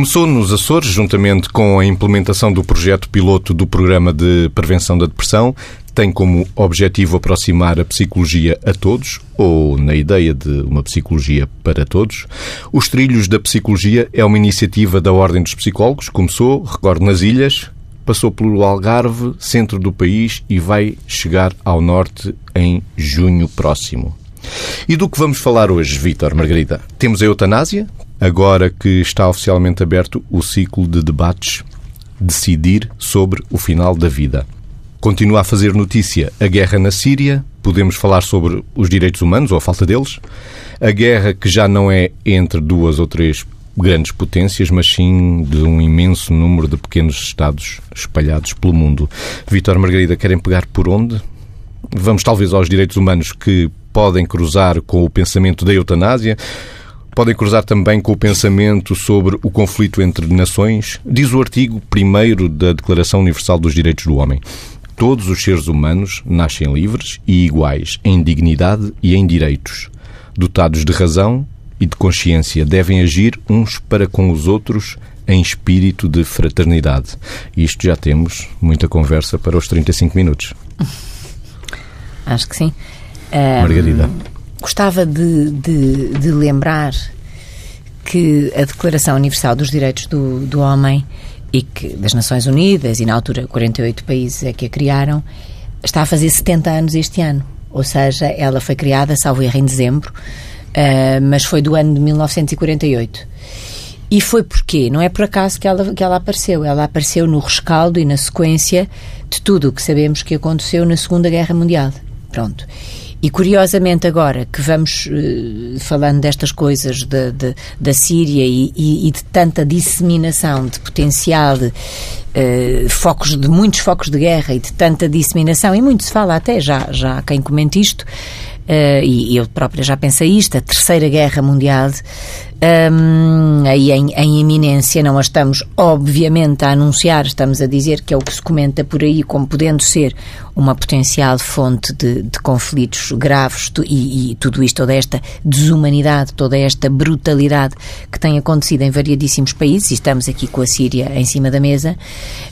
Começou nos Açores, juntamente com a implementação do projeto piloto do Programa de Prevenção da Depressão. Tem como objetivo aproximar a psicologia a todos, ou na ideia de uma psicologia para todos. Os Trilhos da Psicologia é uma iniciativa da Ordem dos Psicólogos. Começou, recordo, nas ilhas, passou pelo Algarve, centro do país e vai chegar ao norte em junho próximo. E do que vamos falar hoje, Vítor Margarida? Temos a eutanásia, agora que está oficialmente aberto o ciclo de debates Decidir sobre o final da vida. Continua a fazer notícia a guerra na Síria, podemos falar sobre os direitos humanos ou a falta deles, a guerra que já não é entre duas ou três grandes potências, mas sim de um imenso número de pequenos Estados espalhados pelo mundo. Vítor Margarida, querem pegar por onde? Vamos talvez aos direitos humanos que podem cruzar com o pensamento da eutanásia, podem cruzar também com o pensamento sobre o conflito entre nações. Diz o artigo 1 da Declaração Universal dos Direitos do Homem. Todos os seres humanos nascem livres e iguais em dignidade e em direitos, dotados de razão e de consciência, devem agir uns para com os outros em espírito de fraternidade. Isto já temos muita conversa para os 35 minutos. Acho que sim. Margarida. Um, gostava de, de, de, lembrar que a Declaração Universal dos Direitos do, do Homem e que das Nações Unidas, e na altura 48 países é que a criaram, está a fazer 70 anos este ano. Ou seja, ela foi criada, salvo erro, em dezembro, uh, mas foi do ano de 1948. E foi porquê? Não é por acaso que ela, que ela apareceu. Ela apareceu no rescaldo e na sequência de tudo o que sabemos que aconteceu na Segunda Guerra Mundial. Pronto. E curiosamente, agora que vamos uh, falando destas coisas de, de, da Síria e, e, e, de tanta disseminação de potencial, de, uh, focos, de muitos focos de guerra e de tanta disseminação, e muito se fala até, já, já há quem comente isto, uh, e eu própria já pensei isto, a Terceira Guerra Mundial, um, aí em, em iminência, não a estamos obviamente a anunciar, estamos a dizer que é o que se comenta por aí como podendo ser uma potencial fonte de, de conflitos graves e, e, tudo isto, toda esta desumanidade, toda esta brutalidade que tem acontecido em variadíssimos países, e estamos aqui com a Síria em cima da mesa,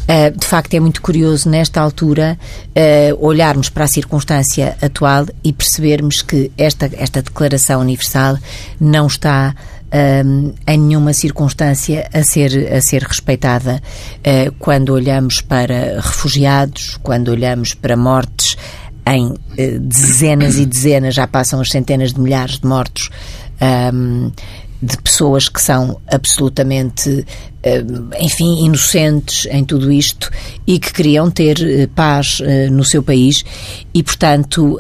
uh, de facto é muito curioso nesta altura uh, olharmos para a circunstância atual e percebermos que esta, esta declaração universal não está um, em nenhuma circunstância a ser, a ser respeitada uh, quando olhamos para refugiados, quando olhamos para mortes em uh, dezenas e dezenas, já passam as centenas de milhares de mortos. Um, de pessoas que são absolutamente eh, enfim, inocentes em tudo isto e que queriam ter eh, paz eh, no seu país. E, portanto,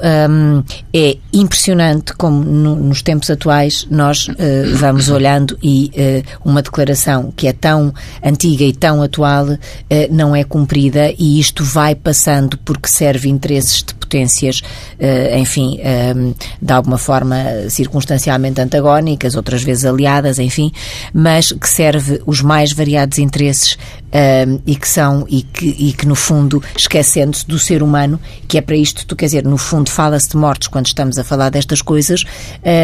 é impressionante como nos tempos atuais nós vamos olhando e uma declaração que é tão antiga e tão atual não é cumprida e isto vai passando porque serve interesses de potências, enfim, hum, de alguma forma circunstancialmente antagónicas, outras vezes aliadas, enfim, mas que serve os mais variados interesses um, e que são e que, e que no fundo esquecendo-se do ser humano que é para isto tu quer dizer no fundo fala-se de mortes quando estamos a falar destas coisas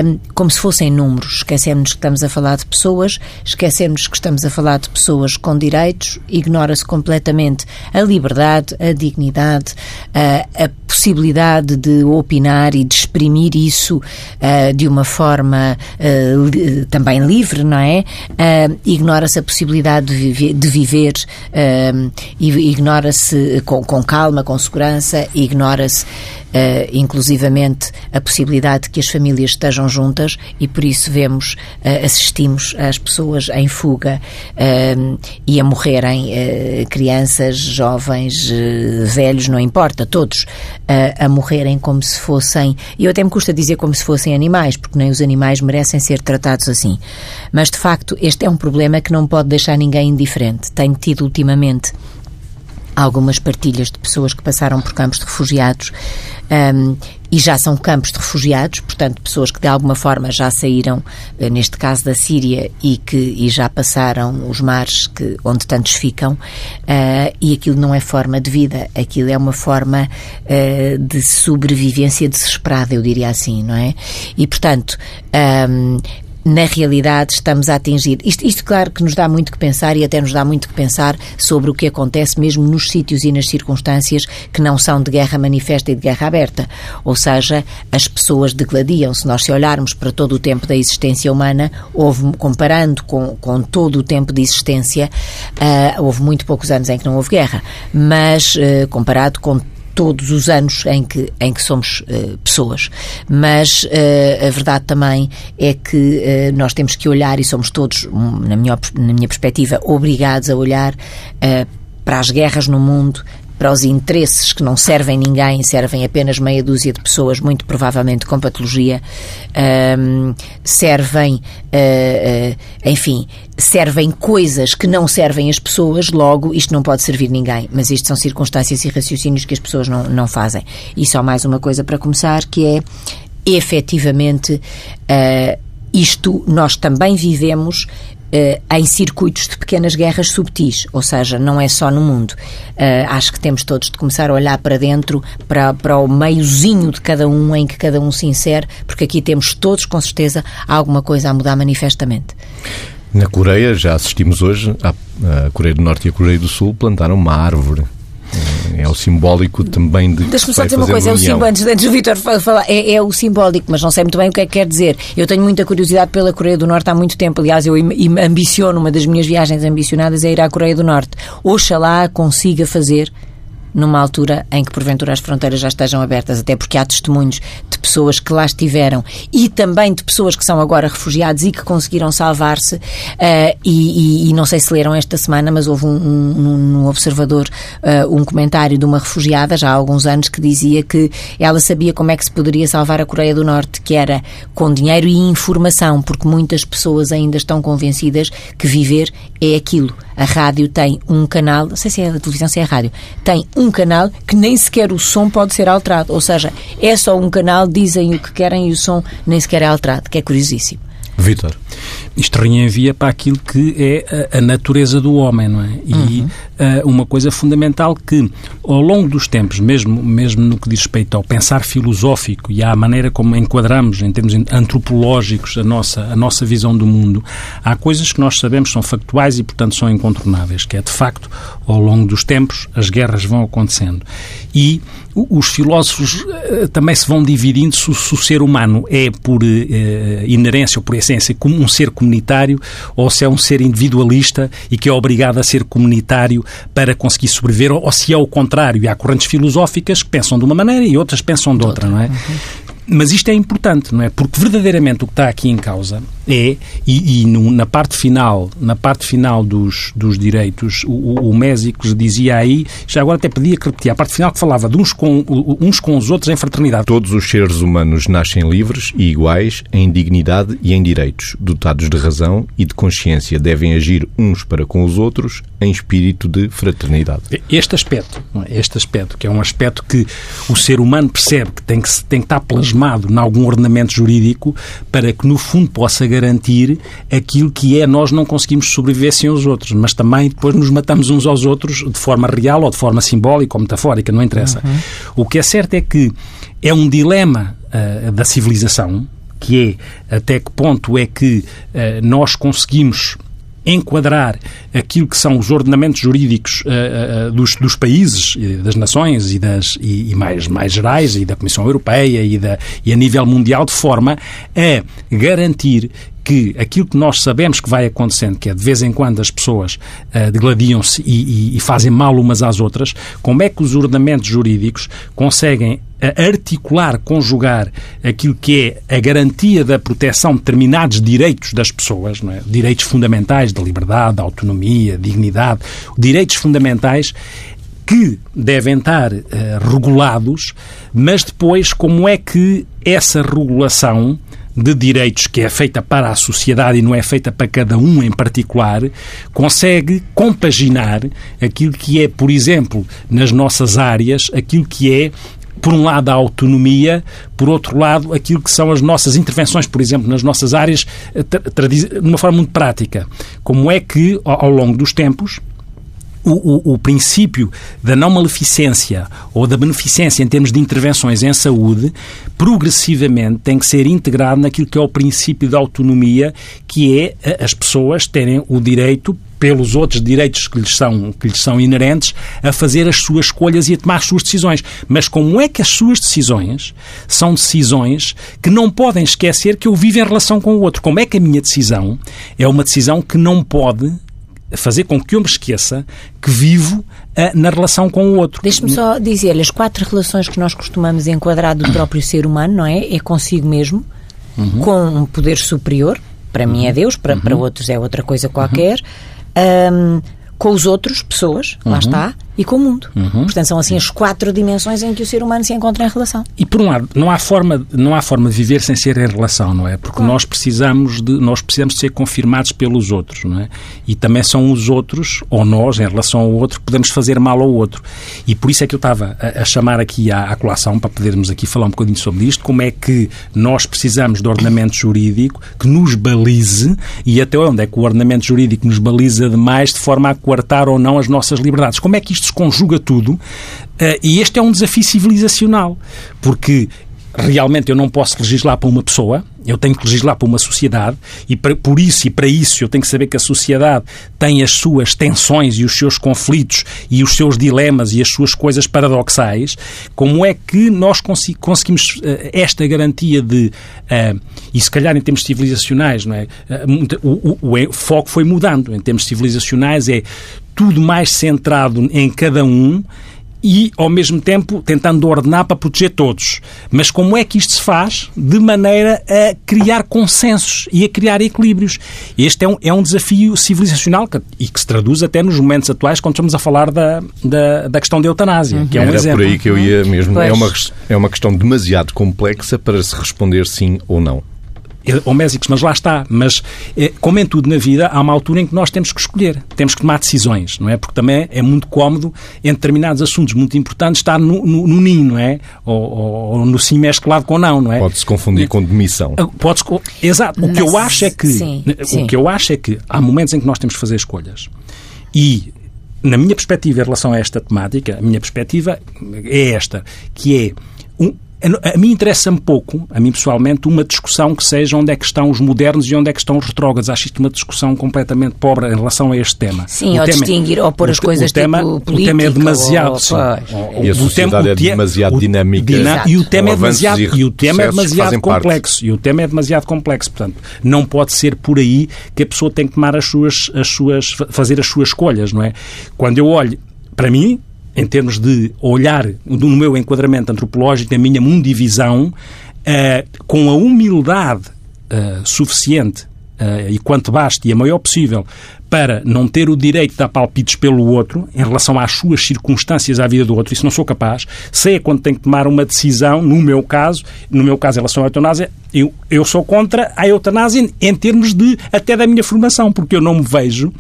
um, como se fossem números. Esquecemos que estamos a falar de pessoas esquecemos que estamos a falar de pessoas com direitos ignora-se completamente a liberdade a dignidade a, a possibilidade de opinar e de exprimir isso uh, de uma forma uh, li, também livre não é? Uh, ignora-se a possibilidade de de viver uh, ignora-se com, com, calma, com segurança, ignora-se uh, inclusivamente a possibilidade de que as famílias estejam juntas e por isso vemos, uh, assistimos às pessoas em fuga uh, e a morrerem crianças, jovens, velhos, não importa, todos a morrerem como se fossem, e eu até me custa dizer como se fossem animais, porque nem os animais merecem ser tratados assim. Mas de facto, este é um problema que não pode deixar ninguém indiferente. Tenho tido ultimamente algumas partilhas de pessoas que passaram por campos de refugiados um, e já são campos de refugiados, portanto, pessoas que de alguma forma já saíram, eh, neste caso da Síria, e que e já passaram os mares que, onde tantos ficam, uh, e aquilo não é forma de vida, aquilo é uma forma uh, de sobrevivência desesperada, eu diria assim, não é? E, portanto, um, na realidade estamos a atingir. Isto, isto, claro, que nos dá muito que pensar e até nos dá muito que pensar sobre o que acontece mesmo nos sítios e nas circunstâncias que não são de guerra manifesta e de guerra aberta. Ou seja, as pessoas degladiam. Se nós se olharmos para todo o tempo da existência humana, houve, comparando com, com todo o tempo de existência, uh, houve muito poucos anos em que não houve guerra, mas uh, comparado com todos os anos em que, em que somos uh, pessoas. Mas uh, a verdade também é que uh, nós temos que olhar, e somos todos, na minha, na minha perspectiva, obrigados a olhar para as guerras no mundo, para os interesses que não servem ninguém, servem apenas meia dúzia de pessoas, muito provavelmente com patologia, um, servem, uh, uh, enfim, servem coisas que não servem as pessoas, logo isto não pode servir ninguém. Mas isto são circunstâncias e raciocínios que as pessoas não, não fazem. E só mais uma coisa para começar, que é efetivamente. Uh, isto nós também vivemos em circuitos de pequenas guerras subtis, ou seja, não é só no mundo. Uh, acho que temos todos de começar a olhar para dentro, para, para o meiozinho de cada um, em que cada um se insere, porque aqui temos todos, com certeza, alguma coisa a mudar manifestamente. Na Coreia, já assistimos hoje, a Coreia do Norte e a Coreia do Sul plantaram uma árvore é o simbólico também de. Deixa-me só dizer uma coisa, é o símbolo, antes, antes do Vitor falar, é, é, o simbólico, mas não sei muito bem o que é que quer dizer. Eu tenho muita curiosidade pela Coreia do Norte há muito tempo, aliás, eu ambiciono, uma das minhas viagens ambicionadas é ir à Coreia do Norte. Oxalá consiga fazer numa altura em que porventura as fronteiras já estejam abertas, até porque há testemunhos de pessoas que lá estiveram e também de pessoas que são agora refugiados e que conseguiram salvar-se. Uh, e, e, e, não sei se leram esta semana, mas houve um, um, um observador, uh, um comentário de uma refugiada já há alguns anos que dizia que ela sabia como é que se poderia salvar a Coreia do Norte, que era com dinheiro e informação, porque muitas pessoas ainda estão convencidas que viver é aquilo. A rádio tem um canal, não sei se é a televisão, se é a rádio, tem um canal que nem sequer o som pode ser alterado. Ou seja, é só um canal, dizem o que querem e o som nem sequer é alterado, que é curiosíssimo. Vitor. Isto reenvia para aquilo que é a, a natureza do homem, não é? E uhum. uh, uma coisa fundamental que, ao longo dos tempos, mesmo, mesmo no que diz respeito ao pensar filosófico e à maneira como enquadramos, em termos antropológicos, a nossa, a nossa visão do mundo, há coisas que nós sabemos são factuais e, portanto, são incontornáveis, que é, de facto, ao longo dos tempos, as guerras vão acontecendo. E os filósofos uh, também se vão dividindo se, se, o ser humano é, por uh, inerência ou por essência, como um ser comunitário ou se é um ser individualista e que é obrigado a ser comunitário para conseguir sobreviver, ou, ou se é o contrário. E há correntes filosóficas que pensam de uma maneira e outras pensam de outra, não é? Uhum. Mas isto é importante, não é? Porque verdadeiramente o que está aqui em causa é, e, e no, na parte final, na parte final dos, dos direitos, o, o Mésicos dizia aí, já agora até pedia que repetia, a parte final que falava de uns com, uns com os outros em fraternidade. Todos os seres humanos nascem livres e iguais em dignidade e em direitos, dotados de razão e de consciência, devem agir uns para com os outros em espírito de fraternidade. Este aspecto, é? este aspecto, que é um aspecto que o ser humano percebe que tem que, tem que estar plasmado em algum ordenamento jurídico para que, no fundo, possa garantir aquilo que é nós não conseguimos sobreviver sem os outros, mas também depois nos matamos uns aos outros de forma real ou de forma simbólica ou metafórica, não interessa. Uhum. O que é certo é que é um dilema uh, da civilização, que é até que ponto é que uh, nós conseguimos enquadrar aquilo que são os ordenamentos jurídicos uh, uh, dos, dos, países, das nações e, das, e, e, mais, mais gerais, e da Comissão Europeia e, da, e a nível mundial, de forma a garantir que aquilo que nós sabemos que vai acontecendo, que é de vez em quando as pessoas uh, degladiam-se e, e, e, fazem mal umas às outras, como é que os ordenamentos jurídicos conseguem articular, conjugar aquilo que é a garantia da proteção de determinados direitos das pessoas, é? direitos fundamentais da liberdade, da autonomia, dignidade, direitos fundamentais que devem estar uh, regulados, mas depois como é que essa regulação de direitos que é feita para a sociedade e não é feita para cada um em particular, consegue compaginar aquilo que é, por exemplo, nas nossas áreas, aquilo que é por um lado, a autonomia, por outro lado, aquilo que são as nossas intervenções, por exemplo, nas nossas áreas, eh, de uma forma muito prática. Como é que, ao longo dos tempos, o, o, o, princípio da não maleficência ou da beneficência em termos de intervenções em saúde, progressivamente tem que ser integrado naquilo que é o princípio da autonomia, que é as pessoas terem o direito pelos outros direitos que lhes, são, que lhes são inerentes, a fazer as suas escolhas e a tomar as suas decisões. Mas como é que as suas decisões são decisões que não podem esquecer que eu vivo em relação com o outro? Como é que a minha decisão é uma decisão que não pode fazer com que eu me esqueça que vivo uh, na relação com o outro. Deixe-me só dizer-lhe, as quatro relações que nós costumamos enquadrar do próprio ser humano, não é? É consigo mesmo, uhum. com um poder superior, para uhum. mim é uhum. Deus, para, uhum. para outros é outra coisa qualquer, um, com os outros, pessoas, lá uhum. está, e com o mundo. Uhum. Portanto, são assim as quatro dimensões em que o ser humano se encontra em relação. E por um lado, não há forma, não há forma de viver sem ser em relação, não é? Porque claro. nós precisamos de nós precisamos de ser confirmados pelos outros, não é? E também são os outros ou nós em relação ao outro que podemos fazer mal ao outro. E por isso é que eu estava a, a chamar aqui à, à colação para podermos aqui falar um bocadinho sobre isto, como é que nós precisamos de ordenamento jurídico que nos balize e até onde é que o ordenamento jurídico nos baliza demais de forma a coartar ou não as nossas liberdades. Como é que isto se conjuga tudo, eh, e este é um desafio civilizacional, porque realmente eu não posso legislar para uma pessoa, eu tenho que legislar para uma sociedade e por isso e para isso eu tenho que saber que a sociedade tem as suas tensões e os seus conflitos e os seus dilemas e as suas coisas paradoxais. Como é que nós conseguimos uh, esta garantia de, uh, e se calhar em termos civilizacionais, não é? Uh, o, o, o foco foi mudando. Em termos civilizacionais é tudo mais centrado em cada um e, ao mesmo tempo, tentando ordenar para proteger todos. Mas como é que isto se faz? De maneira a criar consensos e a criar equilíbrios. Este é um, é um desafio civilizacional que, e que se traduz até nos momentos atuais quando estamos a falar da, da, da questão da eutanásia, uhum. que é um Era exemplo. por aí que eu ia mesmo. É uma, é uma questão demasiado complexa para se responder sim ou não homésicos, mas lá está. Mas, eh, como em tudo na vida, há uma altura em que nós temos que escolher, temos que tomar decisões, não é? Porque também é muito cómodo, em determinados assuntos muito importantes, estar no, no, no ninho, não é? Ou, ou, ou no sim mesclado com não, não é? Pode-se confundir com demissão. Ah, Pode-se... Exato. O mas, que eu acho é que... Sim, sim. O que eu acho é que há momentos em que nós temos que fazer escolhas. E na minha perspectiva em relação a esta temática, a minha perspectiva é esta, que é um, a mim interessa-me pouco, a mim pessoalmente, uma discussão que seja onde é que estão os modernos e onde é que estão os retrógrados. Acho isto uma discussão completamente pobre em relação a este tema. Sim, o ou tema, distinguir, ou pôr as coisas o tema, tipo O tema é demasiado... Ou, sim, e a sociedade é demasiado dinâmica. e o tema é demasiado, e o tema é demasiado complexo. Parte. E o tema é demasiado complexo. Portanto, não pode ser por aí que a pessoa tem que tomar as suas, as suas, fazer as suas escolhas, não é? Quando eu olho, para mim, em termos de olhar no meu enquadramento antropológico, na minha mundivisão, uh, com a humildade uh, suficiente uh, e quanto baste e a maior possível para não ter o direito de dar palpites pelo outro em relação às suas circunstâncias à vida do outro, isso não sou capaz. Sei é quando tenho que tomar uma decisão, no meu caso, no meu caso em relação à eutanásia, eu, eu sou contra a eutanásia em termos de até da minha formação, porque eu não me vejo,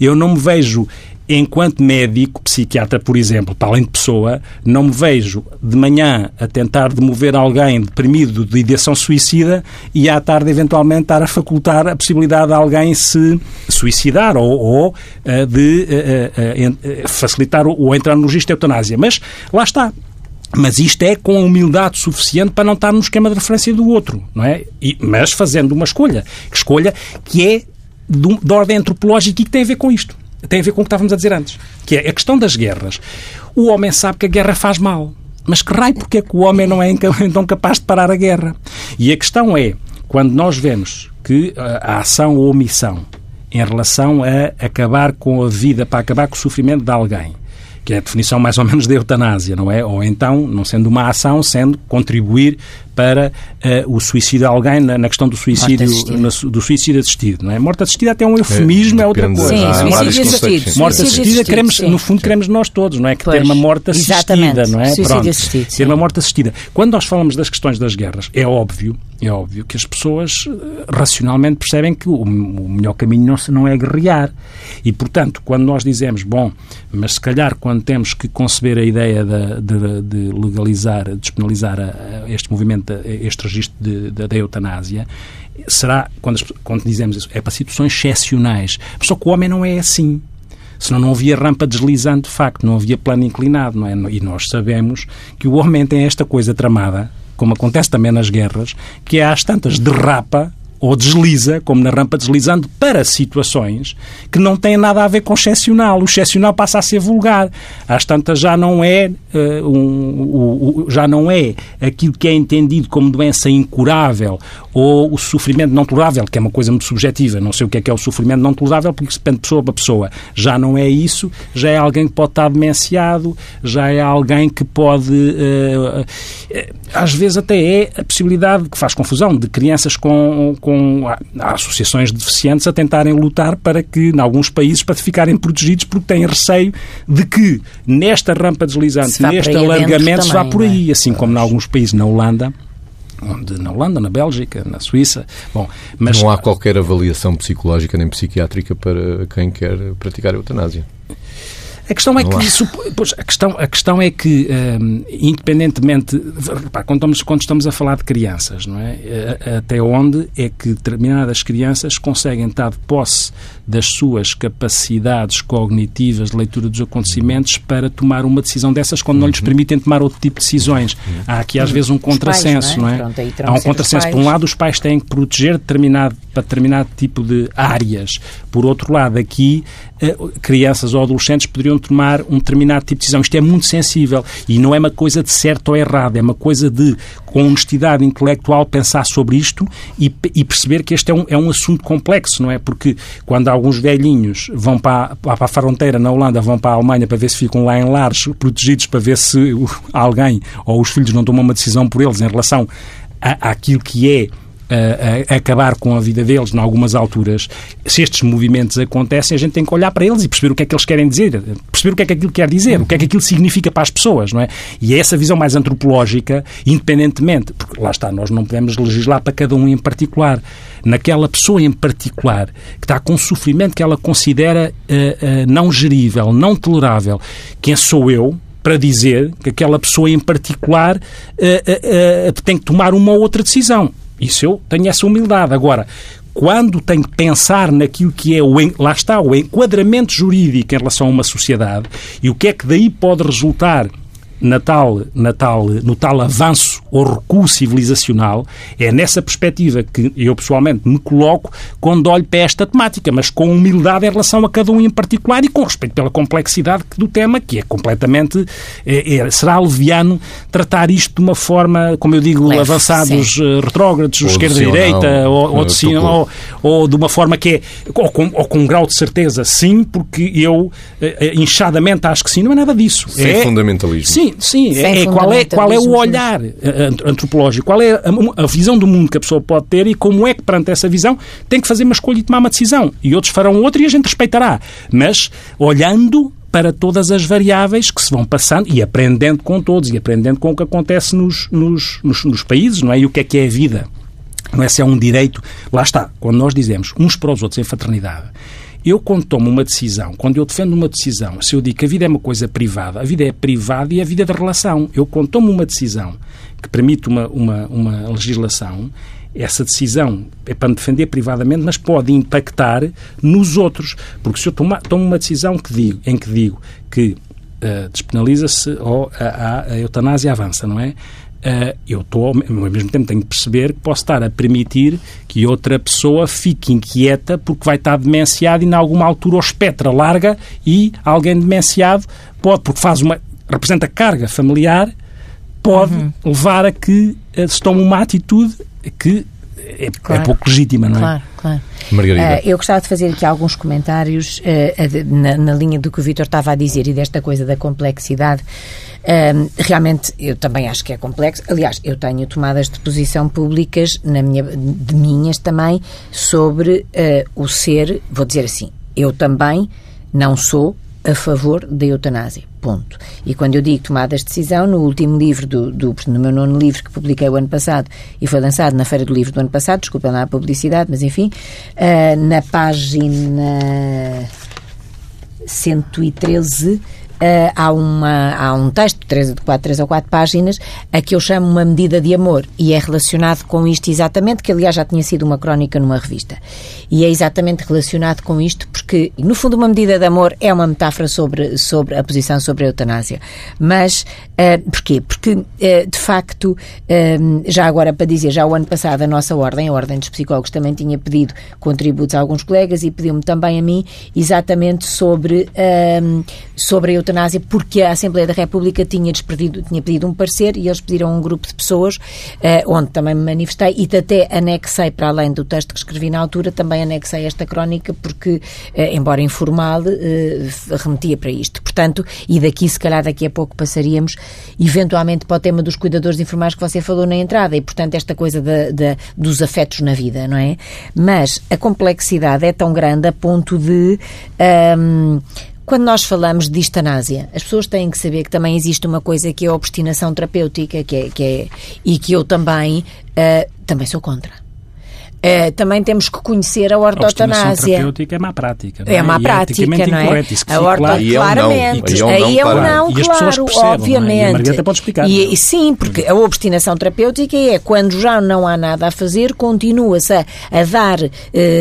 eu não me vejo enquanto médico, psiquiatra, por exemplo, para além de pessoa, não me vejo de manhã a tentar demover alguém deprimido de ideação suicida e à tarde, eventualmente, estar a facultar a possibilidade de alguém se suicidar ou, ou uh, de uh, uh, facilitar ou entrar no registro de eutanásia. Mas lá está. Mas isto é com humildade suficiente para não estar no esquema de referência do outro, não é? E, mas fazendo uma escolha. Escolha que é de, de ordem antropológica e que tem a ver com isto tem a ver com o que estávamos a dizer antes, que é a questão das guerras. O homem sabe que a guerra faz mal, mas que raio porque é que o homem não é então capaz de parar a guerra? E a questão é, quando nós vemos que a ação ou omissão em relação a acabar com a vida, para acabar com o sofrimento de alguém, que é a definição mais ou menos da eutanásia, não é? Ou então, não sendo uma ação, sendo contribuir para uh, o suicídio de alguém na, na questão do suicídio, na, do suicídio assistido, não é? Morte assistida até é um eufemismo, é, é outra coisa. Sim, ah, suicídio assistido. Morte assistida, queremos, sim, no fundo, sim. queremos nós todos, não é? Que pois, ter uma morte assistida, exatamente. não é? Suicídio Pronto, assistido, ter uma morte assistida. Quando nós falamos das questões das guerras, é óbvio, é óbvio que as pessoas eh, racionalmente percebem que o, o melhor caminho não, não é guerrear. E, portanto, quando nós dizemos, bom, mas se calhar quando temos que conceber a ideia de, de, de legalizar, despenalizar este movimento este registro da eutanásia, será, quando, quando dizemos isso, é para situações excepcionais. Só que o homem não é assim. Senão não havia rampa deslizante, de facto, não havia plano inclinado, não é? E nós sabemos que o homem tem esta coisa tramada, como acontece também nas guerras, que é às tantas derrapa ou desliza, como na rampa deslizando, para situações que não têm nada a ver com excepcional. O excepcional passa a ser vulgar. Às tantas já não é, uh, um, já não é aquilo que é entendido como doença incurável ou o sofrimento não tolerável, que é uma coisa muito subjetiva. Não sei o que é que é o sofrimento não tolerável, porque isso depende de pessoa para pessoa. Já não é isso, já é alguém que pode estar demenciado, já é alguém que pode. Uh, às vezes até é a possibilidade, que faz confusão, de crianças com, com associações de deficientes a tentarem lutar para que, em alguns países, para ficarem protegidos porque têm receio de que nesta rampa deslizante, neste alargamento, se vá por aí, é? assim como em alguns países, na Holanda, onde na Holanda, na Bélgica, na Suíça. Bom, mas não há qualquer avaliação psicológica nem psiquiátrica para quem quer praticar a eutanásia. A questão é que isso, pois, a questão, a questão é que, um, independentemente, repá, quando, estamos, quando estamos a falar de crianças, não é? Até onde é que determinadas crianças conseguem estar de posse das suas capacidades cognitivas de leitura dos acontecimentos para tomar uma decisão dessas quando não lhes uhum. permitem tomar outro tipo de decisões. Há aqui às vezes um contrassenso, não é? Não é? Pronto, Há um contrassenso. Por um lado, os pais têm que proteger determinado, para determinado tipo de áreas. Por outro lado, aqui eh, crianças ou adolescentes poderiam tomar um determinado tipo de decisão. Isto é muito sensível e não é uma coisa de certo ou errado, é uma coisa de, com honestidade intelectual, pensar sobre isto e, e perceber que este é um, é um assunto complexo, não é? Porque quando alguns velhinhos vão para, para a fronteira na Holanda, vão para a Alemanha para ver se ficam lá em lares protegidos, para ver se alguém ou os filhos não tomam uma decisão por eles em relação àquilo que é a, acabar com a vida deles em algumas alturas, se estes movimentos acontecem, a gente tem que olhar para eles e perceber o que é que eles querem dizer, perceber o que é que aquilo quer dizer, o que é que aquilo significa para as pessoas, não é? E é essa visão mais antropológica, independentemente, porque lá está, nós não podemos legislar para cada um em particular. Naquela pessoa em particular que está com sofrimento que ela considera uh, uh, não gerível, não tolerável, quem sou eu, para dizer que aquela pessoa em particular uh, uh, uh, tem que tomar uma ou outra decisão. Isso eu tenho essa humildade. Agora, quando tenho que pensar naquilo que é o, lá está, o enquadramento jurídico em relação a uma sociedade e o que é que daí pode resultar na tal, na tal, no tal avanço ou recuo civilizacional, é nessa perspectiva que eu pessoalmente me coloco quando olho para esta temática, mas com humildade em relação a cada um em particular e com respeito pela complexidade do tema, que é completamente. É, é, será leviano tratar isto de uma forma, como eu digo, Leve, avançados, sim. Eh, retrógrados, esquerda-direita, ou, ou, de, ou, ou, de uma forma que é. Ou com, ou com um grau de certeza, sim, porque eu, eh, inchadamente, acho que sim, não é nada disso. Sem é, fundamentalismo. Sim, Sim, é, qual, é, qual é o olhar eh, antropológico, qual é a, a, visão do mundo que a pessoa pode ter e como é que, perante essa visão, tem que fazer uma escolha e tomar uma decisão. E outros farão outra e a gente respeitará. Mas olhando para todas as variáveis que se vão passando e aprendendo com todos e aprendendo com o que acontece nos, nos, nos, nos países, não é? E o que é que é a vida. Não é se é um direito. Lá está, quando nós dizemos uns para os outros em fraternidade eu, quando tomo uma decisão, quando eu defendo uma decisão, se eu digo que a vida é uma coisa privada, a vida é privada e a vida é da relação. Eu, quando tomo uma decisão que permite uma, uma, uma legislação, essa decisão é para me defender privadamente, mas pode impactar nos outros. Porque se eu tomo, tomo uma decisão que digo, em que digo que uh, despenaliza-se ou a, a, a eutanásia avança, não é? Uh, eu estou, ao mesmo tempo, tenho que perceber que posso estar a permitir que outra pessoa fique inquieta porque vai estar demenciado e, em alguma altura, o espectro larga e alguém demenciado pode, porque faz uma, representa carga familiar, pode uhum. levar a que uh, se tome uma atitude que é, é claro. é pouco legítima, não é? Claro, claro. Margarida. Uh, eu gostava de fazer aqui alguns comentários uh, na, na, linha do que o Vítor estava a dizer e desta coisa da complexidade. Uh, realmente, eu também acho que é complexo. Aliás, eu tenho tomadas de posição públicas, na minha, de minhas também, sobre o ser, vou dizer assim, eu também não sou a favor da eutanásia. Ponto. E quando eu digo tomadas de decisão, no último livro, do, do, no meu nono livro que publiquei o ano passado e foi lançado na Feira do Livro do ano passado, desculpa lá a publicidade, mas enfim, uh, na página 113 uh, há, uma, há um texto de, três, de quatro, três ou quatro páginas a que eu chamo uma medida de amor e é relacionado com isto exatamente, que aliás já tinha sido uma crónica numa revista. E é exatamente relacionado com isto porque, no fundo, uma medida de amor é uma metáfora sobre, sobre a posição sobre a eutanásia. Mas, uh, porquê? Porque, uh, de facto, uh, já agora para dizer, já o ano passado a nossa ordem, a Ordem dos Psicólogos, também tinha pedido contributos a alguns colegas e pediu-me também a mim exatamente sobre, sobre a eutanásia, porque a Assembleia da República tinha, tinha pedido um parecer e eles pediram um grupo de pessoas, onde também me manifestei e até anexei, para além do texto que escrevi na altura, também anexei esta crónica, porque, embora informal, remetia para isto. Portanto, e daqui, se calhar, daqui a pouco passaríamos, eventualmente, para o tema dos cuidadores informais que você falou na entrada, e, portanto, esta coisa dos afetos na vida, não é? Mas a complexidade é tão grande a ponto de. Um, quando nós falamos de eutanásia, as pessoas têm que saber que também existe uma coisa que é a obstinação terapêutica, que é, que é e que eu também, uh, também sou contra. Uh, também temos que conhecer a ortotanásia. A terapêutica é má prática. Não é, é má prática, não é? Isso a orto, claro. claramente. Aí é um não, não, e claro, percebem, obviamente. É? E a Margarida pode explicar. E, e, sim, porque a obstinação terapêutica é quando já não há nada a fazer, continua-se a, a, dar, uh,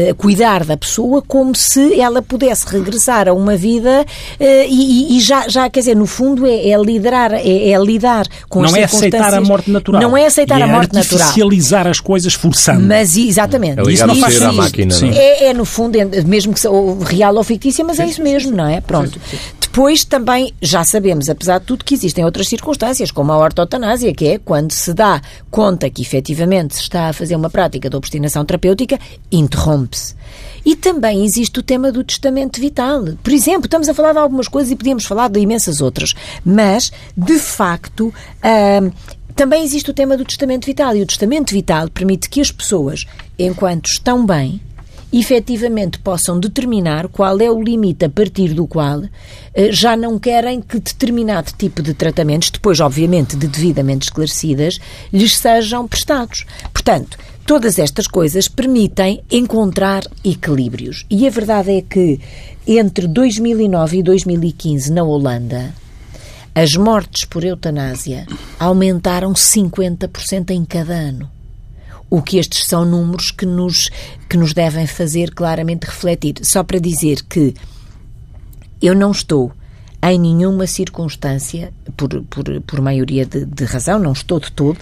a cuidar da pessoa como se ela pudesse regressar a uma vida uh, e, e, já, já, quer dizer, no fundo é, é liderar, é, é, lidar com não as é aceitar a morte natural. Não é aceitar e a é morte natural. artificializar as coisas forçando. Mas, exatamente. É isso não ser à máquina. Sim. é, é, no fundo, é, mesmo que seja real ou fictícia, mas é isso mesmo, não é? Pronto. Depois também já sabemos, apesar de tudo, que existem outras circunstâncias, como a ortotanásia, que é quando se dá conta que efetivamente se está a fazer uma prática de obstinação terapêutica, interrompe-se. E também existe o tema do testamento vital. Por exemplo, estamos a falar de algumas coisas e podíamos falar de imensas outras, mas, de facto, hum, também existe o tema do testamento vital. E o testamento vital permite que as pessoas, enquanto estão bem, efetivamente possam determinar qual é o limite a partir do qual eh, já não querem que determinado tipo de tratamentos, depois, obviamente, de devidamente esclarecidas, lhes sejam prestados. Portanto, todas estas coisas permitem encontrar equilíbrios. E a verdade é que entre 2009 e 2015, na Holanda, as mortes por eutanásia aumentaram 50% em cada ano o que estes são números que nos, que nos devem fazer claramente refletir. Só para dizer que eu não estou em nenhuma circunstância, por, por, por maioria de, de razão, não estou de todo,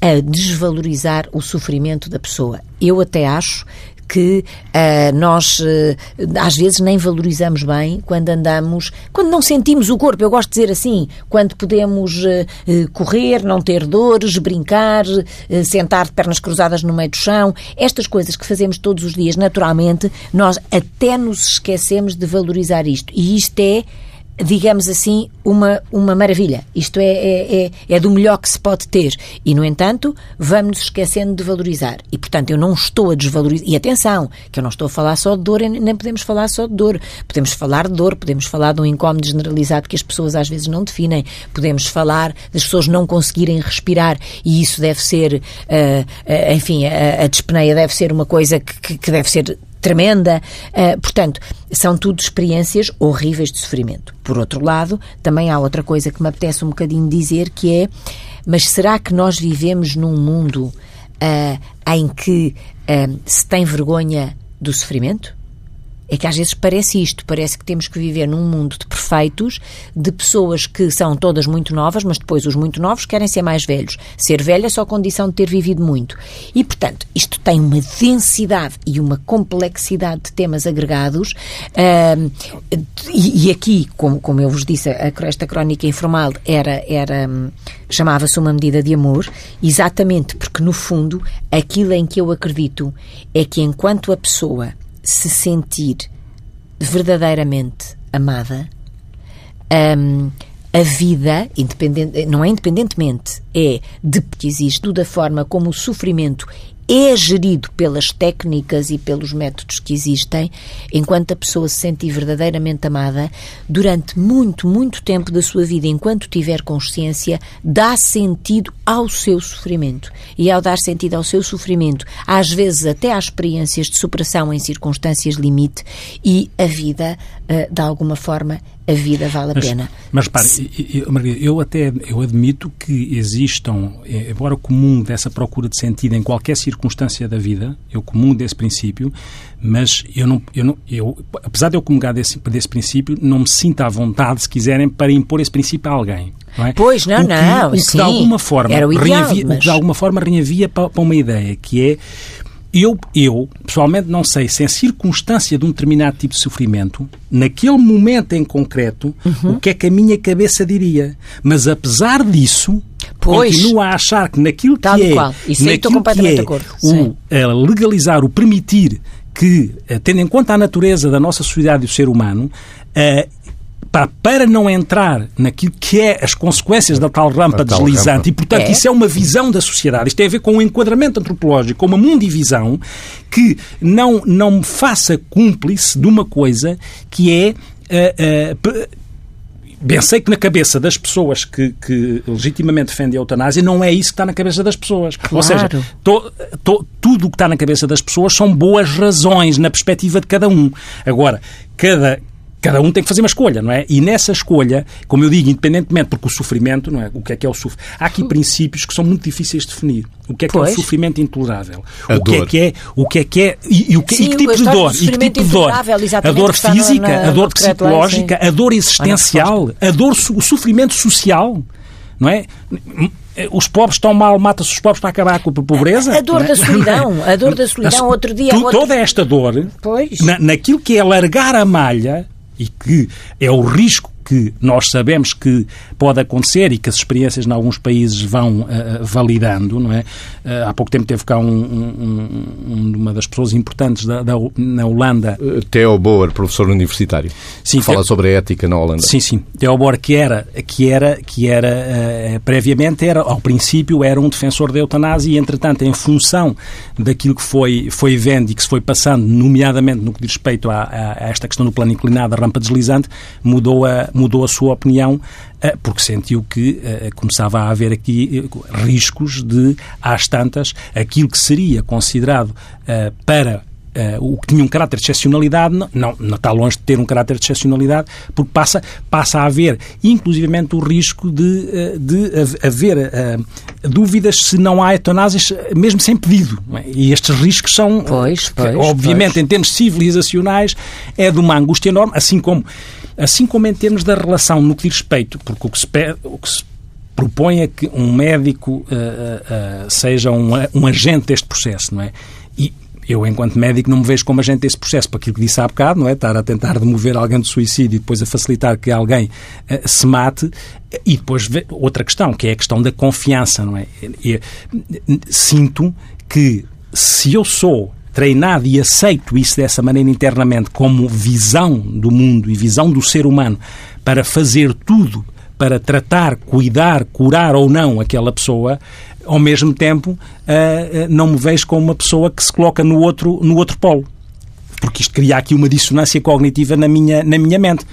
a desvalorizar o sofrimento da pessoa. Eu até acho que uh, nós uh, às vezes nem valorizamos bem quando andamos, quando não sentimos o corpo, eu gosto de dizer assim, quando podemos uh, correr, não ter dores, brincar, sentar de pernas cruzadas no meio do chão, estas coisas que fazemos todos os dias naturalmente, nós até nos esquecemos de valorizar isto. E isto é digamos assim, uma, uma maravilha. Isto é, é, é, é, do melhor que se pode ter. E, no entanto, vamos esquecendo de valorizar. E, portanto, eu não estou a desvalorizar. E atenção, que eu não estou a falar só de dor, nem podemos falar só de dor. Podemos falar de dor, podemos falar de um incómodo generalizado que as pessoas às vezes não definem. Podemos falar das pessoas não conseguirem respirar e isso deve ser, uh, uh, enfim, a, a deve ser uma coisa que, que deve ser tremenda. Uh, portanto, são tudo experiências horríveis de sofrimento. Por outro lado, também há outra coisa que me apetece um bocadinho dizer que é: mas será que nós vivemos num mundo uh, em que uh, se tem vergonha do sofrimento? É que às vezes parece isto, parece que temos que viver num mundo de perfeitos, de pessoas que são todas muito novas, mas depois os muito novos querem ser mais velhos. Ser velho é só condição de ter vivido muito. E, portanto, isto tem uma densidade e uma complexidade de temas agregados. Uh, e, e, aqui, como, como eu vos disse, a, esta crónica informal era, era chamava-se uma medida de amor, exatamente porque, no fundo, aquilo em que eu acredito é que enquanto a pessoa se sentir verdadeiramente amada, um, a vida, independente, não é independentemente, é de que existe, da forma como o sofrimento é gerido pelas técnicas e pelos métodos que existem, enquanto a pessoa se sentir verdadeiramente amada, durante muito, muito tempo da sua vida, enquanto tiver consciência, dá sentido ao seu sofrimento. E ao dar sentido ao seu sofrimento, às vezes até às experiências de superação em circunstâncias limite, e a vida, eh, de alguma forma, a vida vale a mas, pena. Mas repare, eu, eu até eu admito que existam, eh, embora comum dessa procura de sentido em qualquer circunstância da vida, eu comum desse princípio, mas eu não, eu não eu, apesar de eu comungar desse, desse princípio, não me sinto à vontade, se quiserem, para impor esse princípio a alguém. Não é? Pois, não, o que, não, o que sim, de alguma forma ideal, mas... de alguma forma reavia para, para uma ideia que é eu, eu, pessoalmente, não sei se em circunstância de um determinado tipo de sofrimento, naquele momento em concreto, uhum. o que é que a minha cabeça diria. Mas, apesar disso, pois. continuo a achar que naquilo que é, qual. Isso naquilo que é o legalizar, o permitir que, eh, tendo em conta a natureza da nossa sociedade e do ser humano, uh, para, para não entrar naquilo que é as consequências da tal rampa tal deslizante, rampa. e portanto é. isso é uma visão da sociedade, isto tem a ver com um enquadramento antropológico, com uma mundivisão que não, não me faça cúmplice de uma coisa que é. Uh, uh, Bem, sei que na cabeça das pessoas que, que, legitimamente defendem a eutanásia não é isso que está na cabeça das pessoas. Claro. Ou seja, to, to, tudo o que está na cabeça das pessoas são boas razões na perspectiva de cada um. Agora, cada, cada um tem que fazer uma escolha, não é? E nessa escolha, como eu digo, independentemente, porque o sofrimento, não é? O que é que é o sofrimento? Há aqui princípios que são muito difíceis de definir. O que é que pois. é o sofrimento intolerável? A o que dor. é que é, o que é que é e, e o que, Sim, e que tipo de dor? E que tipo de dor? A dor física, a dor psicológica, a dor existencial, a dor, o sofrimento social, não é? os pobres estão mal, mata-se os pobres para acabar com a pobreza. A, a dor é? da solidão, a dor da solidão, outro dia... Tu, outro... Toda esta dor, pois. Na, naquilo que é largar a malha, e que é o risco que nós sabemos que pode acontecer e que as experiências em alguns países vão uh, validando, não é? Uh, há pouco tempo teve cá um, um, um, uma das pessoas importantes da, da, na Holanda. Theo Boer, professor universitário, sim, que fala sobre a ética na Holanda. Sim, sim. Theo Boer, que era, que era, que era uh, previamente, era, ao princípio, era um defensor da eutanásia e, entretanto, em função daquilo que foi, foi vendo e que se foi passando, nomeadamente no que diz respeito a, a, a esta questão do plano inclinado, a rampa deslizante, mudou a, mudou a sua opinião eh, porque sentiu que eh, começava a haver aqui eh, riscos de, às tantas, aquilo que seria considerado para Uh, o que tinha um caráter de excepcionalidade não, não, não, está longe de ter um caráter de excepcionalidade, porque passa, passa a haver, inclusivamente, o risco de, de haver uh, dúvidas se não há eutanásias, mesmo sem pedido. É? E estes riscos são, pois, pois, obviamente, pois. em termos civilizacionais, é de uma angústia enorme, assim como Assim como em termos da relação no que diz respeito, porque o que se, pede, o que se propõe é que um médico uh, uh, seja um, um agente deste processo, não é? E eu, enquanto médico, não me vejo como agente desse processo, para aquilo que disse há bocado, não é? Estar a tentar demover alguém do suicídio e depois a facilitar que alguém uh, se mate. E depois outra questão, que é a questão da confiança, não é? Sinto que se eu sou treinado e aceito isso dessa maneira internamente como visão do mundo e visão do ser humano para fazer tudo para tratar, cuidar, curar ou não aquela pessoa, ao mesmo tempo uh, não me vejo como uma pessoa que se coloca no outro, no outro polo. Porque isto cria aqui uma dissonância cognitiva na minha, na minha mente.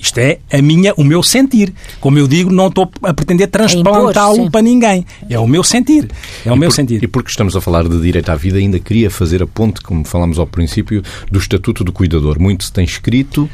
Isto é a minha, o meu sentir. Como eu digo, não estou a pretender transplantá-lo para ninguém. É o meu sentir. É o e meu por, sentir. E porque estamos a falar de direito à vida, ainda queria fazer a ponte, como falámos ao princípio, do Estatuto do Cuidador. Muito se tem escrito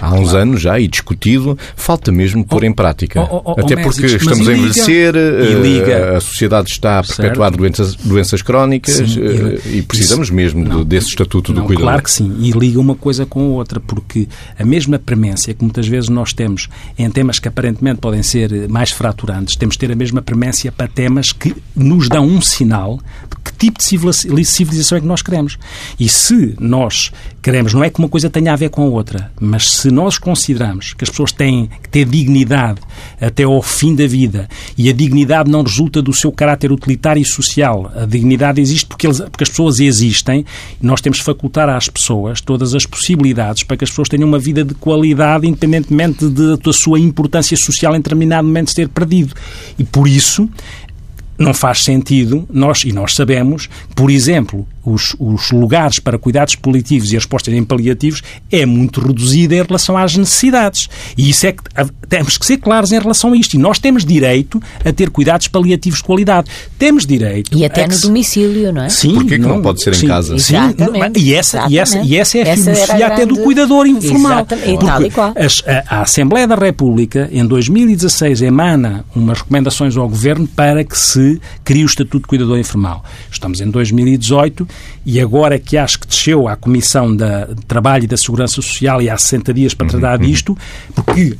há uns claro. anos já e discutido, falta mesmo pôr oh, em prática. Oh, oh, Até porque estamos a envelhecer, uh, a sociedade está a perpetuar doenças, doenças crónicas sim, uh, e, precisamos isso, mesmo não, desse Estatuto não, do Cuidador. Claro que sim, e liga uma coisa com a outra, porque a mesma premência que muitas vezes nós temos em temas que aparentemente podem ser mais fraturantes, temos de ter a mesma premência para temas que nos dão um sinal de que tipo de civilização é que nós queremos. E se nós queremos, não é que uma coisa tenha a ver com a outra, mas se nós consideramos que as pessoas têm que ter dignidade até ao fim da vida e a dignidade não resulta do seu caráter utilitário e social, a dignidade existe porque, eles, porque as pessoas existem, nós temos de facultar às pessoas todas as possibilidades para que as pessoas tenham uma vida de qualidade, independentemente de, da sua importância social em determinado momento de ter perdido. E por isso não faz sentido nós, e nós sabemos, por exemplo, os, os lugares para cuidados paliativos e as respostas em paliativos é muito reduzida em relação às necessidades. E isso é que temos que ser claros em relação a isto. E nós temos direito a ter cuidados paliativos de qualidade. Temos direito. E até no se... domicílio, não é? Sim. Porquê que não, não pode ser sim, em casa? Sim, exatamente, e, essa, e, essa, e essa é a essa filosofia até do cuidador informal. Exatamente, tal e qual. A, a Assembleia da República, em 2016, emana umas recomendações ao Governo para que se crie o Estatuto de Cuidador Informal. Estamos em 2018 e agora que acho que desceu à Comissão da, de Trabalho e da Segurança Social e há 60 dias para tratar uhum, disto, porque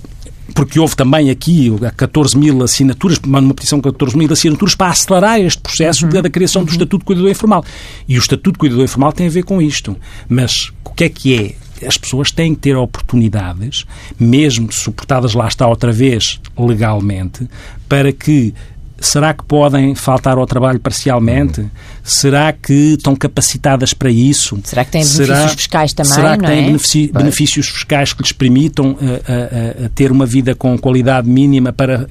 porque houve também aqui 14 mil assinaturas, uma petição com 14 mil assinaturas para acelerar este processo uhum. da criação do uhum. Estatuto de Cuidador Informal. E o Estatuto de Cuidador Informal tem a ver com isto. Mas o que é que é? As pessoas têm que ter oportunidades, mesmo suportadas lá está outra vez legalmente, para que Será que podem faltar ao trabalho parcialmente? Uhum. Será que estão capacitadas para isso? Será que têm benefícios será, fiscais também? Será que têm é? benefícios fiscais que lhes permitam uh, uh, uh, ter uma vida com qualidade mínima para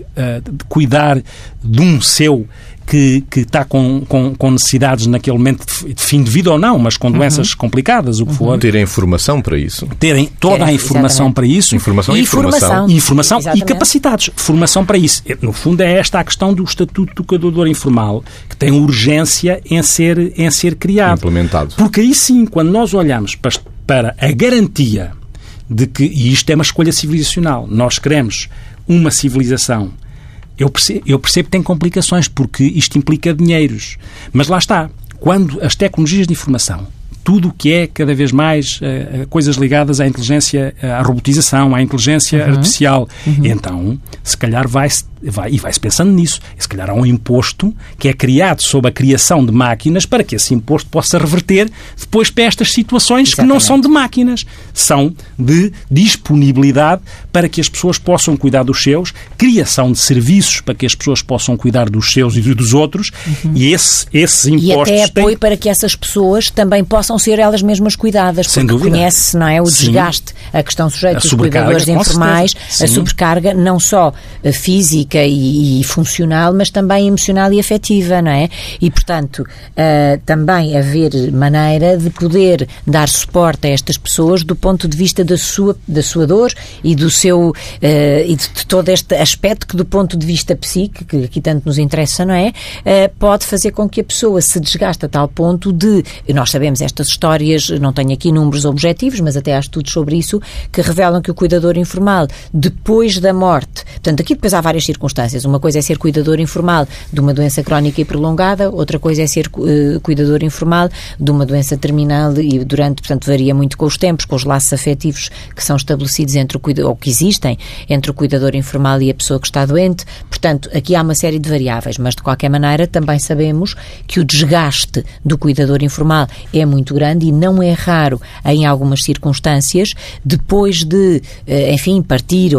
cuidar de um seu que, que está com, com, com, necessidades naquele momento de fim de vida ou não, mas com doenças uhum. complicadas, o que uhum. for. Terem informação para isso. Terem toda Terem, a informação exatamente. para isso. Informação e, informação. Informação, informação e capacitados. Formação para isso. No fundo, é esta a questão do Estatuto do Educador Informal, que tem urgência em ser, em ser criado. Implementado. Porque aí sim, quando nós olhamos para, para a garantia de que, e isto é uma escolha civilizacional, nós queremos uma civilização eu percebo, eu percebo que tem complicações, porque isto implica dinheiros. Mas lá está. Quando as tecnologias de informação tudo o que é cada vez mais uh, coisas ligadas à inteligência, à robotização, à inteligência uhum. artificial. Uhum. Então, se calhar vai-se vai, e vai-se pensando nisso. E se calhar há um imposto que é criado sob a criação de máquinas para que esse imposto possa reverter depois para estas situações Exatamente. que não são de máquinas, são de disponibilidade para que as pessoas possam cuidar dos seus, criação de serviços para que as pessoas possam cuidar dos seus e dos outros, uhum. e esse, esses impostos. E até apoio têm... para que essas pessoas também possam ser elas mesmas cuidadas, Sem porque conhece não é, o Sim. desgaste a que estão sujeitos os cuidadores informais, a sobrecarga não só física física e, e, funcional, mas também emocional e afetiva, não é? E, portanto, uh, também haver maneira de poder dar suporte a estas pessoas do ponto de vista da sua, da sua dor e do seu uh, e de, de, todo este aspecto que do ponto de vista psíquico, que aqui tanto nos interessa, não é? Uh, pode fazer com que a pessoa se desgaste a tal ponto de, nós sabemos histórias, não tenho aqui números objetivos, mas até há estudos sobre isso, que revelam que o cuidador informal, depois da morte, portanto, aqui depois há várias circunstâncias. Uma coisa é ser cuidador informal de uma doença crónica e prolongada, outra coisa é ser uh, cuidador informal de uma doença terminal e durante, portanto, varia muito com os tempos, com os laços afetivos que são estabelecidos entre o ou que existem entre o cuidador informal e a pessoa que está doente. Portanto, aqui há uma série de variáveis, mas de qualquer maneira também sabemos que o desgaste do cuidador informal é muito grande e não é raro em algumas circunstâncias, depois de, uh, enfim, partir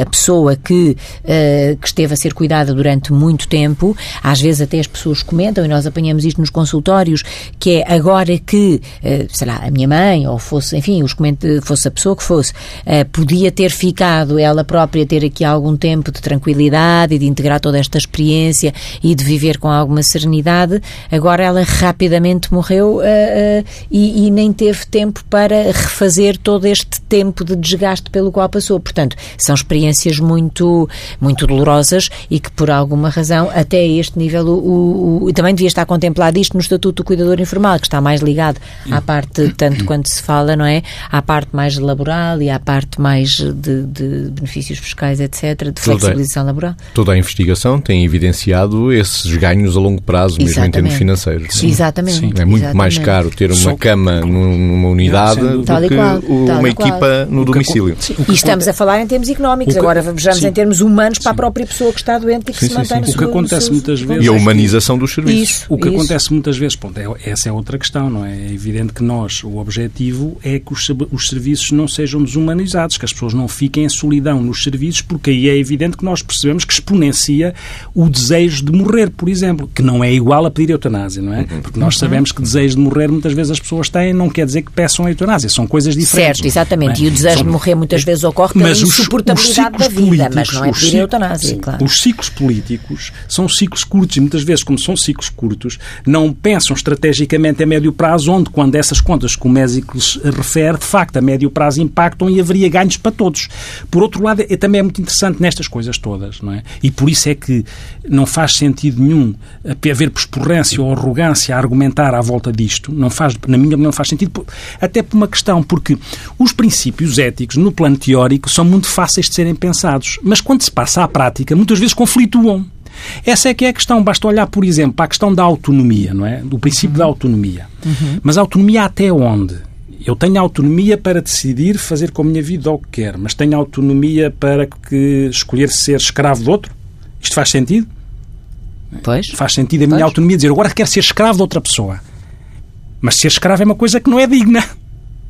a pessoa que uh, que esteve a ser cuidada durante muito tempo. Às vezes até as pessoas comentam, e nós apanhamos isto nos consultórios, que é agora que, eh, sei lá, a minha mãe, ou fosse, enfim, os fosse a pessoa que fosse, eh, podia ter ficado ela própria ter aqui algum tempo de tranquilidade e de integrar toda esta experiência e de viver com alguma serenidade, agora ela rapidamente morreu eh, e, e nem teve tempo para refazer todo este tempo de desgaste pelo qual passou. Portanto, são experiências muito, muito dolorosas e que, por alguma razão, até a este nível, o, o, também devia estar contemplado isto no Estatuto do Cuidador Informal, que está mais ligado à parte, tanto quanto se fala, não é? À parte mais laboral e à parte mais de, de benefícios fiscais, etc., de flexibilização toda, laboral. Toda a investigação tem evidenciado esses ganhos a longo prazo, mesmo Exatamente. em termos financeiros. Sim. Exatamente. Sim. É muito Exatamente. mais caro ter uma cama numa unidade do que uma equipa no domicílio. E estamos a falar em termos económicos, que, agora vejamos em termos humanos para a própria pessoa que está doente e que sim, se mantém sim. O que acontece muitas vezes. E a humanização dos serviços. Isso, o que isso. acontece muitas vezes, pronto, é, essa é outra questão, não é? É evidente que nós, o objetivo é que os, os serviços não sejam desumanizados, que as pessoas não fiquem em solidão nos serviços, porque aí é evidente que nós percebemos que exponencia o desejo de morrer, por exemplo, que não é igual a pedir eutanásia, não é? Uhum. Porque nós sabemos que desejo de morrer muitas vezes vezes as pessoas têm não quer dizer que peçam a eutanásia. São coisas diferentes. Certo, exatamente. É? E o desejo são... de morrer muitas vezes ocorre pela mas insuportabilidade da vida, mas não é pedir eutanásia, claro. Os ciclos políticos são ciclos curtos e muitas vezes, como são ciclos curtos, não pensam estrategicamente a médio prazo, onde, quando essas contas que o Mésicles refere, de facto, a médio prazo impactam e haveria ganhos para todos. Por outro lado, é, também é muito interessante nestas coisas todas, não é? E por isso é que não faz sentido nenhum haver pesporrência ou arrogância a argumentar à volta disto. Não faz, na minha opinião, não faz sentido, até por uma questão, porque os princípios éticos, no plano teórico, são muito fáceis de serem pensados, mas quando se passa à prática, muitas vezes conflituam. Essa é que é a questão. Basta olhar, por exemplo, para a questão da autonomia, não é? Do princípio uhum. da autonomia. Uhum. Mas autonomia até onde? Eu tenho autonomia para decidir fazer com a minha vida o que quero, mas tenho autonomia para que escolher ser escravo de outro? Isto faz sentido? Pois. Faz sentido a minha pois. autonomia dizer agora quero ser escravo de outra pessoa. Mas ser escravo é uma coisa que não é digna.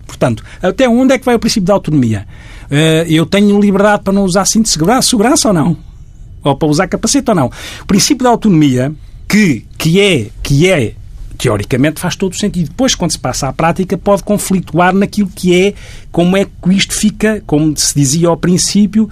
Portanto, até onde é que vai o princípio da autonomia? Uh, eu tenho liberdade para não usar cinto de segurança, segurança ou não? Ou para usar capacete ou não? O princípio da autonomia, que, que, é, que é teoricamente faz todo o sentido. Depois, quando se passa à prática, pode conflituar naquilo que é, como é que isto fica, como se dizia ao princípio,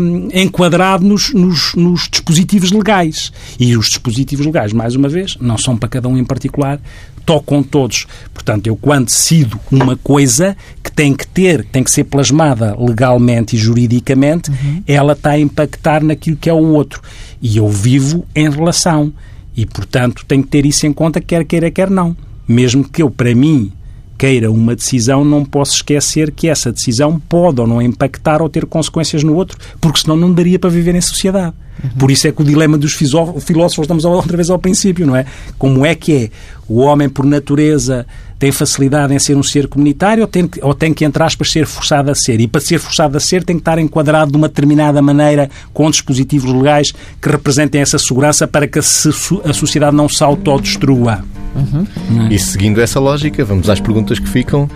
um, enquadrado nos, nos, nos, dispositivos legais. E os dispositivos legais, mais uma vez, não são para cada um em particular, tocam todos. Portanto, eu quando decido uma coisa que tem que ter, tem que ser plasmada legalmente e juridicamente, uhum. ela está a impactar naquilo que é o outro. E eu vivo em relação. E, portanto, tenho que ter isso em conta, quer queira, quer não. Mesmo que eu, para mim, queira uma decisão, não posso esquecer que essa decisão pode ou não impactar ou ter consequências no outro, porque senão não daria para viver em sociedade. Por isso é que o dilema dos filósofos, estamos outra vez ao princípio, não é? Como é que é? O homem, por natureza, tem facilidade em ser um ser comunitário ou tem, que, ou tem que, entre aspas, ser forçado a ser? E para ser forçado a ser tem que estar enquadrado de uma determinada maneira com dispositivos legais que representem essa segurança para que a, sociedade não se autodestrua. Uhum. E seguindo essa lógica, vamos às perguntas que ficam.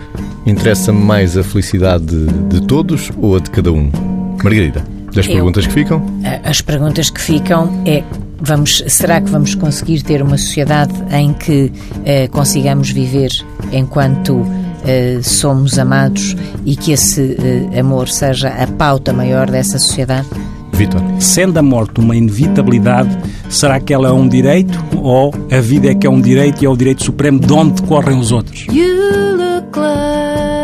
Interessa-me mais a felicidade de, de todos ou a de cada um? Margarida, das perguntas que ficam? As perguntas que ficam é Vamos, será que vamos conseguir ter uma sociedade em que eh, consigamos viver enquanto eh, somos amados e que esse eh, amor seja a pauta maior dessa sociedade? Vitor. Sendo a morte uma inevitabilidade, será que ela é um direito ou a vida é que é um direito e é o direito supremo de onde decorrem os outros? You look like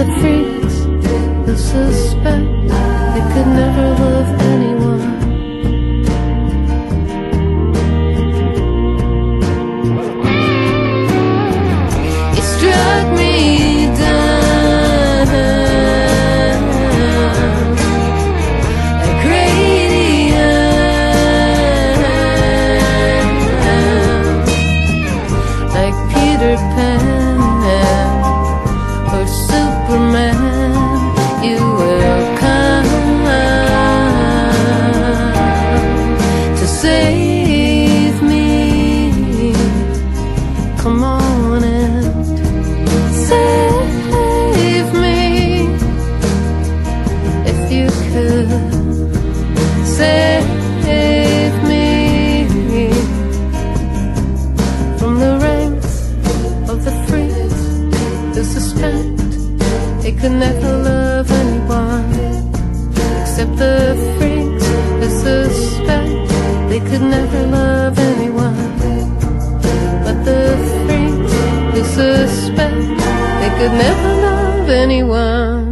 the food. of anyone.